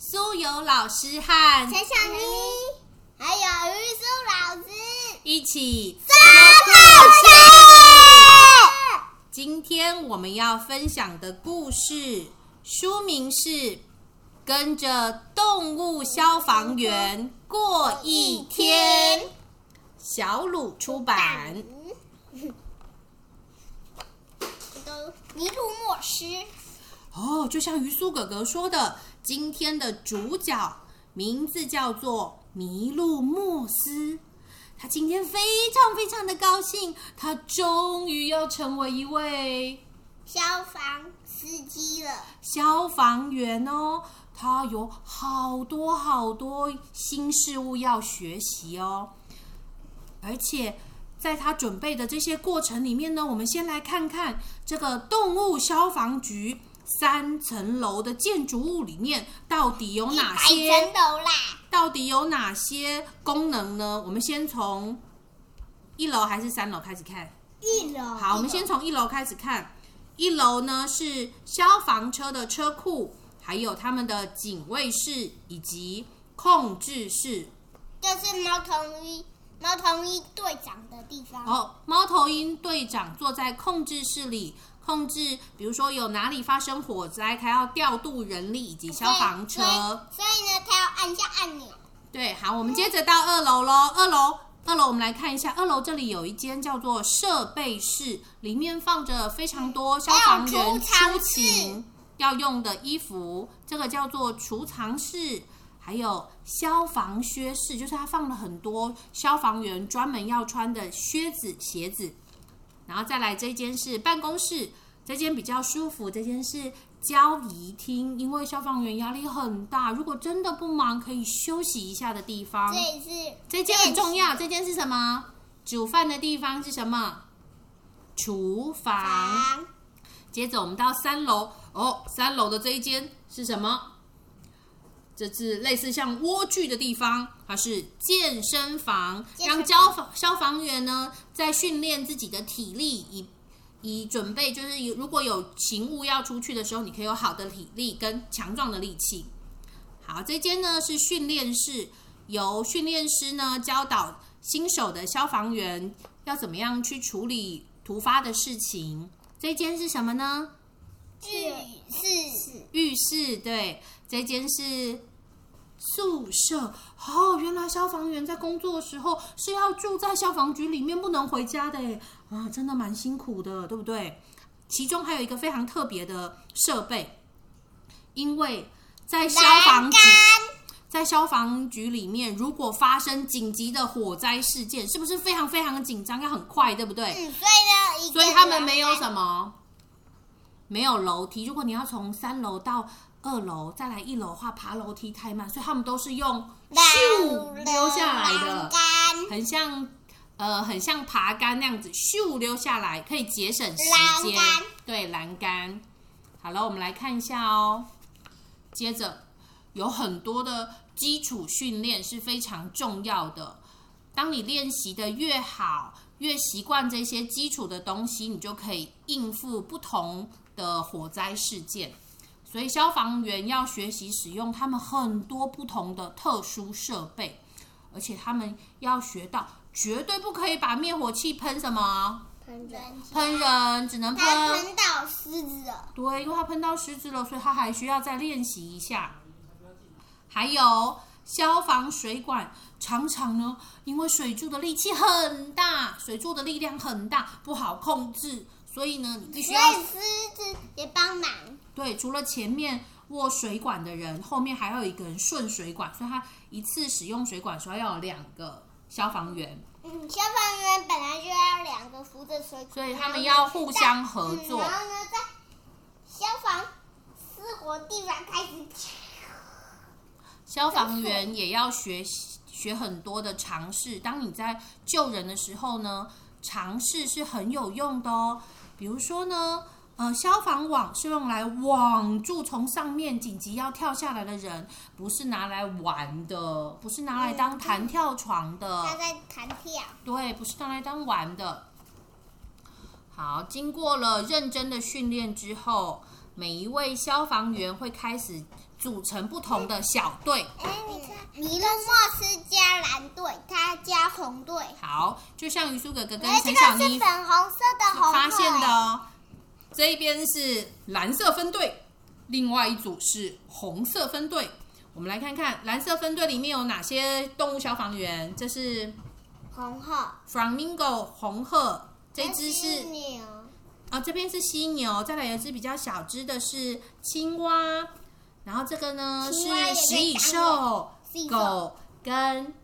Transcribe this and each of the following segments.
苏有老师和陈小妮，还有于苏老师，一起说故事。今天我们要分享的故事书名是《跟着动物消防员过一天》，小鲁出版。尼禄莫斯。哦，就像鱼苏哥哥说的，今天的主角名字叫做麋鹿莫斯。他今天非常非常的高兴，他终于要成为一位消防司机了。消防员哦，他有好多好多新事物要学习哦，而且。在他准备的这些过程里面呢，我们先来看看这个动物消防局三层楼的建筑物里面到底有哪些？层楼啦！到底有哪些功能呢？我们先从一楼还是三楼开始看？一楼。好，我们先从一楼开始看。一楼呢是消防车的车库，还有他们的警卫室以及控制室。这是猫头鹰。猫头鹰队长的地方哦，猫头鹰队长坐在控制室里，控制，比如说有哪里发生火灾，他要调度人力以及消防车。所以呢，他要按下按钮。对，好，我们接着到二楼喽。二楼，二楼，我们来看一下，二楼这里有一间叫做设备室，里面放着非常多消防员出勤要用的衣服，这个叫做储藏室。还有消防靴室，就是他放了很多消防员专门要穿的靴子、鞋子。然后再来这间是办公室，这间比较舒服。这间是交谊厅，因为消防员压力很大，如果真的不忙，可以休息一下的地方。这是这间很重要。这间是什么？煮饭的地方是什么？厨房。接着我们到三楼，哦，三楼的这一间是什么？这是类似像蜗居的地方，它是健身房，让消防消防员呢在训练自己的体力，以以准备就是如果有勤务要出去的时候，你可以有好的体力跟强壮的力气。好，这间呢是训练室，由训练师呢教导新手的消防员要怎么样去处理突发的事情。这间是什么呢？浴室，浴室，对，这间是宿舍。哦，原来消防员在工作的时候是要住在消防局里面，不能回家的，啊，真的蛮辛苦的，对不对？其中还有一个非常特别的设备，因为在消防局，在消防局里面，如果发生紧急的火灾事件，是不是非常非常的紧张，要很快，对不对？嗯，所以呢，所以他们没有什么。没有楼梯，如果你要从三楼到二楼再来一楼的话，爬楼梯太慢，所以他们都是用咻溜下来的，很像呃，很像爬杆那样子咻溜下来，可以节省时间。对，栏杆。好了，我们来看一下哦。接着有很多的基础训练是非常重要的，当你练习的越好，越习惯这些基础的东西，你就可以应付不同。的火灾事件，所以消防员要学习使用他们很多不同的特殊设备，而且他们要学到绝对不可以把灭火器喷什么喷人，喷人只能喷喷到狮子了。对，因为他喷到狮子了，所以他还需要再练习一下。还有消防水管，常常呢，因为水柱的力气很大，水柱的力量很大，不好控制。所以呢，你必须要狮子也帮忙。对，除了前面握水管的人，后面还有一个人顺水管，所以他一次使用水管时候要有两个消防员。嗯，消防员本来就要两个扶着水管，所以他们要互相合作。然后呢，在消防失火地方开始。消防员也要学学很多的尝试。当你在救人的时候呢，尝试是很有用的哦。比如说呢，呃，消防网是用来网住从上面紧急要跳下来的人，不是拿来玩的，不是拿来当弹跳床的。他在弹跳。对，不是拿来当玩的。好，经过了认真的训练之后，每一位消防员会开始组成不同的小队。哎，你看，麋鹿莫斯加蓝队，他加红队。好，就像鱼苏哥哥跟陈小妮粉红色的红发现的队。哦。这一边是蓝色分队，另外一组是红色分队。我们来看看蓝色分队里面有哪些动物消防员。这是红鹤，flamingo 红鹤，这只犀是牛，啊，这边是犀牛，再来有一只比较小只的是青蛙，然后这个呢是食蚁兽、狗跟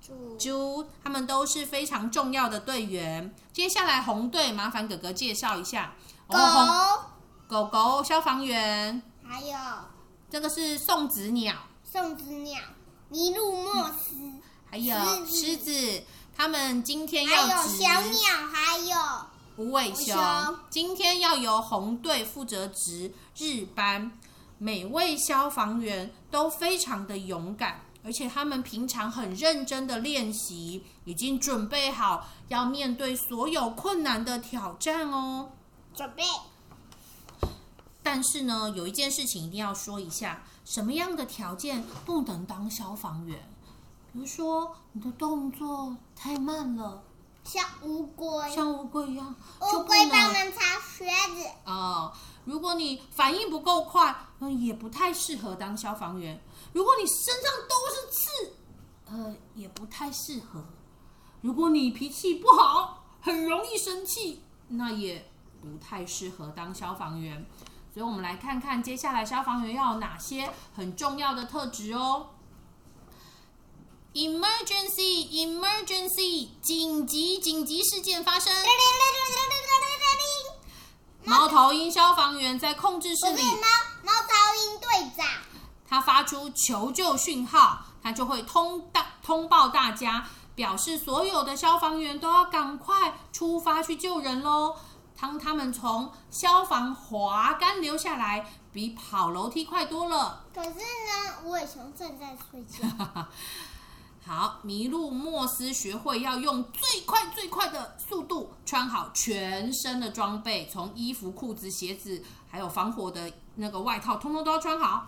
猪，猪，他们都是非常重要的队员。接下来红队，麻烦哥哥介绍一下。狗，哦狗狗消防员，还有。这个是送子鸟，送子鸟，麋鹿莫斯，还有狮子。他们今天还有小鸟，还有。无尾熊。熊，今天要由红队负责值日班。每位消防员都非常的勇敢，而且他们平常很认真的练习，已经准备好要面对所有困难的挑战哦。准备。但是呢，有一件事情一定要说一下，什么样的条件不能当消防员？比如说你的动作太慢了，像乌龟，像乌龟一样，乌龟帮忙擦靴子，哦，如果你反应不够快，也不太适合当消防员。如果你身上都是刺，呃，也不太适合。如果你脾气不好，很容易生气，那也不太适合当消防员。所以，我们来看看接下来消防员要有哪些很重要的特质哦。Emergency, emergency！紧急紧急事件发生。猫头鹰消防员在控制室里猫猫头鹰队长，他发出求救讯号，他就会通大通报大家，表示所有的消防员都要赶快出发去救人喽。当他们从消防滑杆流下来，比跑楼梯快多了。可是呢，无尾熊正在睡觉。好，麋鹿莫斯学会要用最快最快的速度穿好全身的装备，从衣服、裤子、鞋子，还有防火的那个外套，通通都要穿好。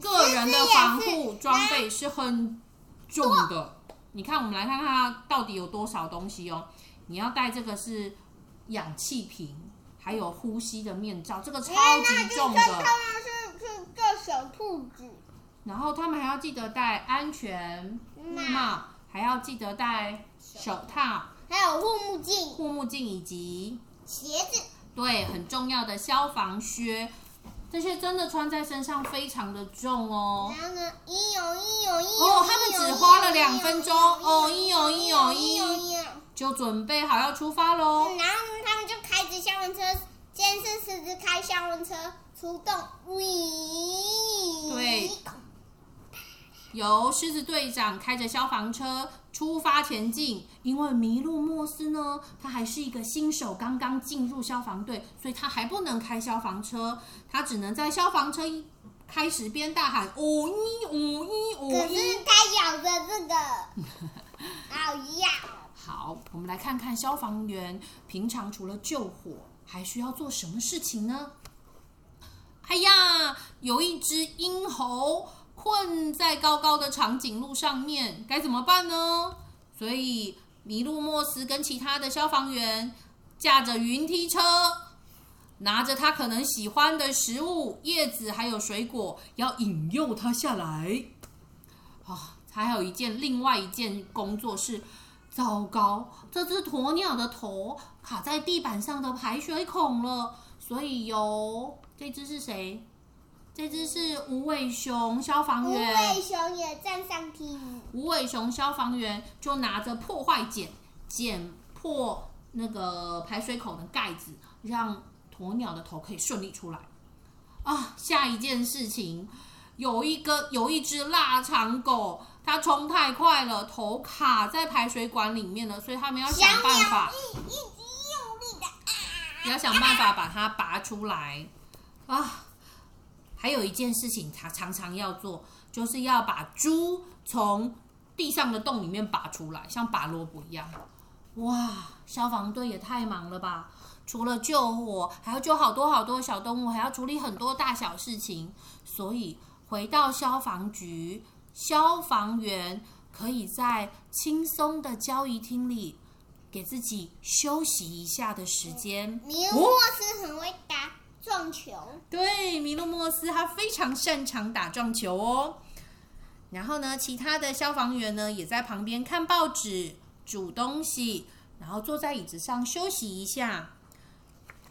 个人的防护装备是很重的。你看，我们来看看它到底有多少东西哦。你要带这个是氧气瓶，还有呼吸的面罩，这个超级重的。们是是个小兔子，然后他们还要记得戴安全帽，还要记得戴手套、还有护目镜、护目镜以及鞋子。对很重要的消防靴，这些真的穿在身上非常的重哦。然后呢，一有一有一有哦他们只花了两分钟哦一有一有一有一。就准备好要出发喽。然后，他们就开着消防车，监视狮子开消防车出动，喂，对由狮子队长开着消防车出发前进，因为麋鹿莫斯呢，他还是一个新手，刚刚进入消防队，所以他还不能开消防车，他只能在消防车一开始边大喊“哦一哦一哦可是他咬着这个，好咬。”。好，我们来看看消防员平常除了救火，还需要做什么事情呢？哎呀，有一只鹰猴困在高高的长颈鹿上面，该怎么办呢？所以麋鹿莫斯跟其他的消防员驾着云梯车，拿着他可能喜欢的食物、叶子还有水果，要引诱他下来。啊，还有一件另外一件工作是。糟糕，这只鸵鸟的头卡在地板上的排水孔了，所以由这只是谁？这只是无尾熊消防无员。尾熊也站上梯子，无尾熊消防员就拿着破坏剪剪破那个排水口的盖子，让鸵鸟的头可以顺利出来。啊，下一件事情，有一个有一只腊肠狗，它冲太快了，头卡在排水管里面了，所以他们要想办法鸟，一一直用力的啊！要想办法把它拔出来啊。还有一件事情，他常常要做，就是要把猪从地上的洞里面拔出来，像拔萝卜一样。哇，消防队也太忙了吧！除了救火，还要救好多好多小动物，还要处理很多大小事情。所以回到消防局，消防员可以在轻松的交易厅里给自己休息一下的时间。米洛莫斯很会打撞球，对，米洛莫斯他非常擅长打撞球哦。然后呢，其他的消防员呢也在旁边看报纸、煮东西，然后坐在椅子上休息一下。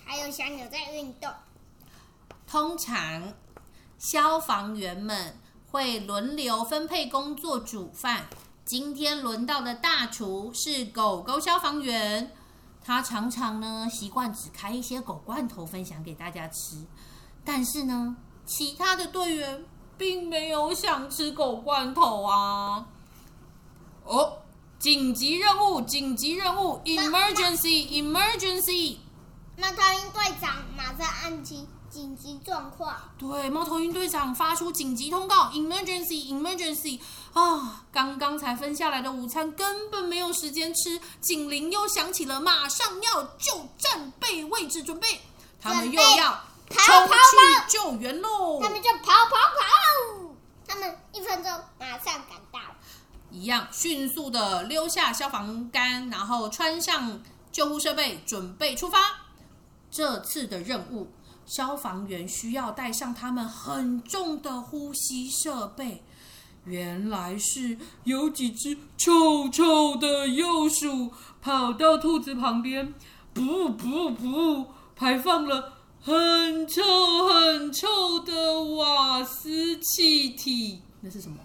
还有小鸟在运动。通常消防员们会轮流分配工作煮饭。今天轮到的大厨是狗狗消防员，他常常呢习惯只开一些狗罐头分享给大家吃，但是呢，其他的队员。并没有想吃狗罐头啊！哦，紧急任务，紧急任务，emergency，emergency！猫头鹰队长马上按紧紧急状况。对，猫头鹰队长发出紧急通告，emergency，emergency！啊，刚刚才分下来的午餐根本没有时间吃，警铃又响起了，马上要就战备位置准备，他们又要。冲去救援喽！他们就跑跑跑，他们一分钟马上赶到。一样迅速的溜下消防杆，然后穿上救护设备，准备出发。这次的任务，消防员需要带上他们很重的呼吸设备。原来是有几只臭臭的幼鼠跑到兔子旁边，噗噗噗，排放了。很臭很臭的瓦斯气体，那是什么？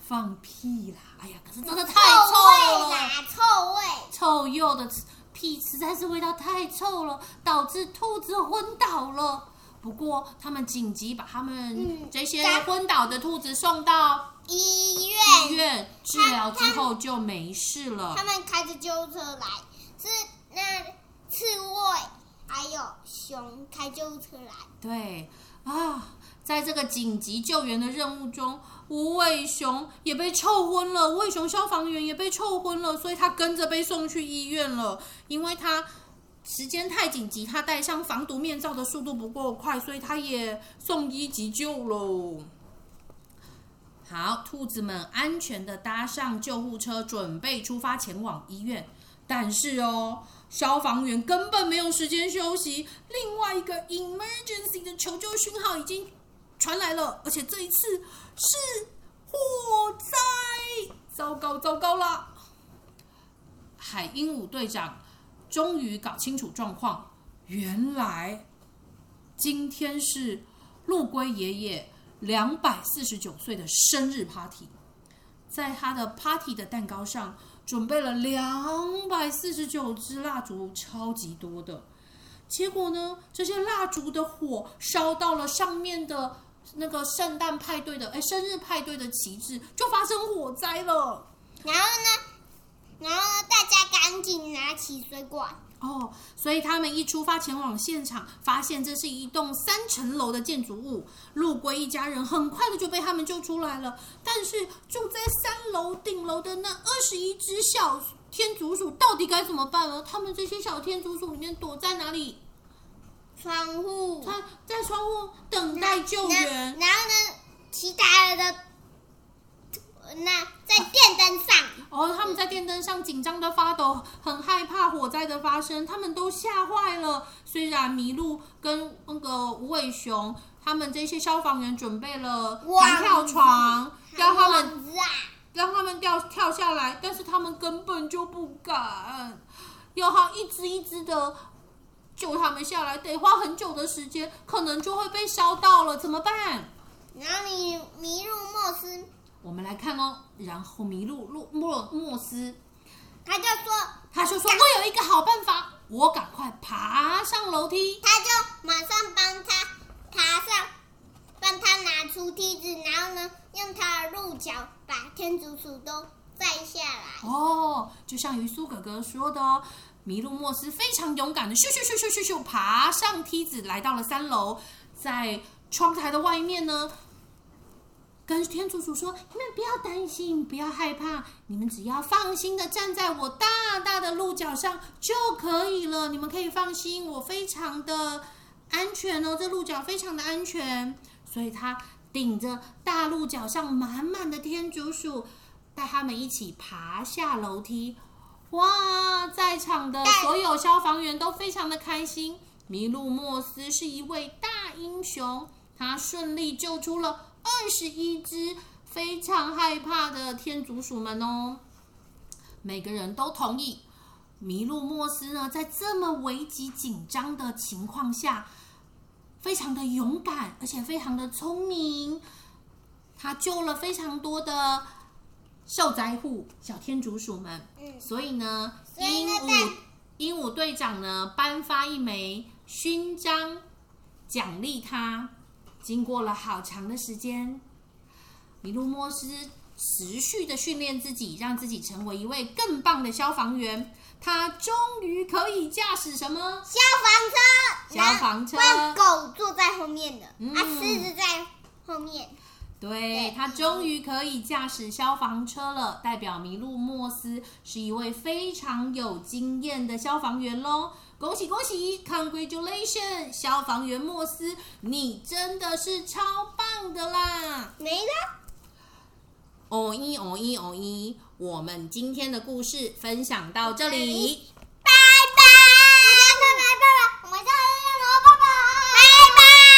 放屁啦！哎呀，可是真的太臭了，臭味，臭鼬的屁实在是味道太臭了，导致兔子昏倒了。不过他们紧急把他们这些昏倒的兔子送到医院，医院治疗之后就没事了。他们开着救护车来，是那刺猬。还有熊开救护车来。对啊，在这个紧急救援的任务中，无尾熊也被臭昏了。无尾熊消防员也被臭昏了，所以他跟着被送去医院了。因为他时间太紧急，他戴上防毒面罩的速度不够快，所以他也送医急救喽。好，兔子们安全的搭上救护车，准备出发前往医院。但是哦。消防员根本没有时间休息。另外一个 emergency 的求救讯号已经传来了，而且这一次是火灾！糟糕，糟糕了！海鹦鹉队长终于搞清楚状况，原来今天是陆龟爷爷两百四十九岁的生日 party，在他的 party 的蛋糕上。准备了两百四十九支蜡烛，超级多的。结果呢，这些蜡烛的火烧到了上面的那个圣诞派对的哎生日派对的旗帜，就发生火灾了。然后呢，然后呢，大家赶紧拿起水管。哦，所以他们一出发前往现场，发现这是一栋三层楼的建筑物。陆龟一家人很快的就被他们救出来了。但是住在三楼顶楼的那二十一只小天竺鼠到底该怎么办呢？他们这些小天竺鼠里面躲在哪里？窗户。他在窗户等待救援。然后呢，其他的。那在电灯上哦，他们在电灯上紧张的发抖，很害怕火灾的发生，他们都吓坏了。虽然麋鹿跟那个无尾熊，他们这些消防员准备了弹跳床，让他们让他们掉跳下来，但是他们根本就不敢，有好一只一只的救他们下来，得花很久的时间，可能就会被烧到了，怎么办？然后你迷路莫斯。我们来看哦，然后迷路路莫莫斯，他就说，他就说我有一个好办法，我赶快爬上楼梯。他就马上帮他爬上，帮他拿出梯子，然后呢，用他的鹿角把天竺鼠都拽下来。哦，就像于苏哥哥说的哦，麋鹿莫斯非常勇敢的咻咻咻咻咻咻爬上梯子，来到了三楼，在窗台的外面呢。跟天竺鼠说：“你们不要担心，不要害怕，你们只要放心的站在我大大的鹿角上就可以了。你们可以放心，我非常的安全哦，这鹿角非常的安全。”所以他顶着大鹿角上满满的天竺鼠，带他们一起爬下楼梯。哇，在场的所有消防员都非常的开心。麋鹿莫斯是一位大英雄，他顺利救出了。二十一只非常害怕的天竺鼠们哦，每个人都同意，麋鹿莫斯呢，在这么危急紧张的情况下，非常的勇敢，而且非常的聪明，他救了非常多的受灾户小天竺鼠们。嗯，所以呢，鹦鹉鹦鹉队长呢，颁发一枚勋章奖励他。经过了好长的时间，米路莫斯持续的训练自己，让自己成为一位更棒的消防员。他终于可以驾驶什么消防车？消防车。狗坐在后面的，啊，狮子在后面。对他终于可以驾驶消防车了，代表麋鹿莫斯是一位非常有经验的消防员喽！恭喜恭喜，Congratulations，消防员莫斯，你真的是超棒的啦！没了。哦一哦一哦一，我们今天的故事分享到这里。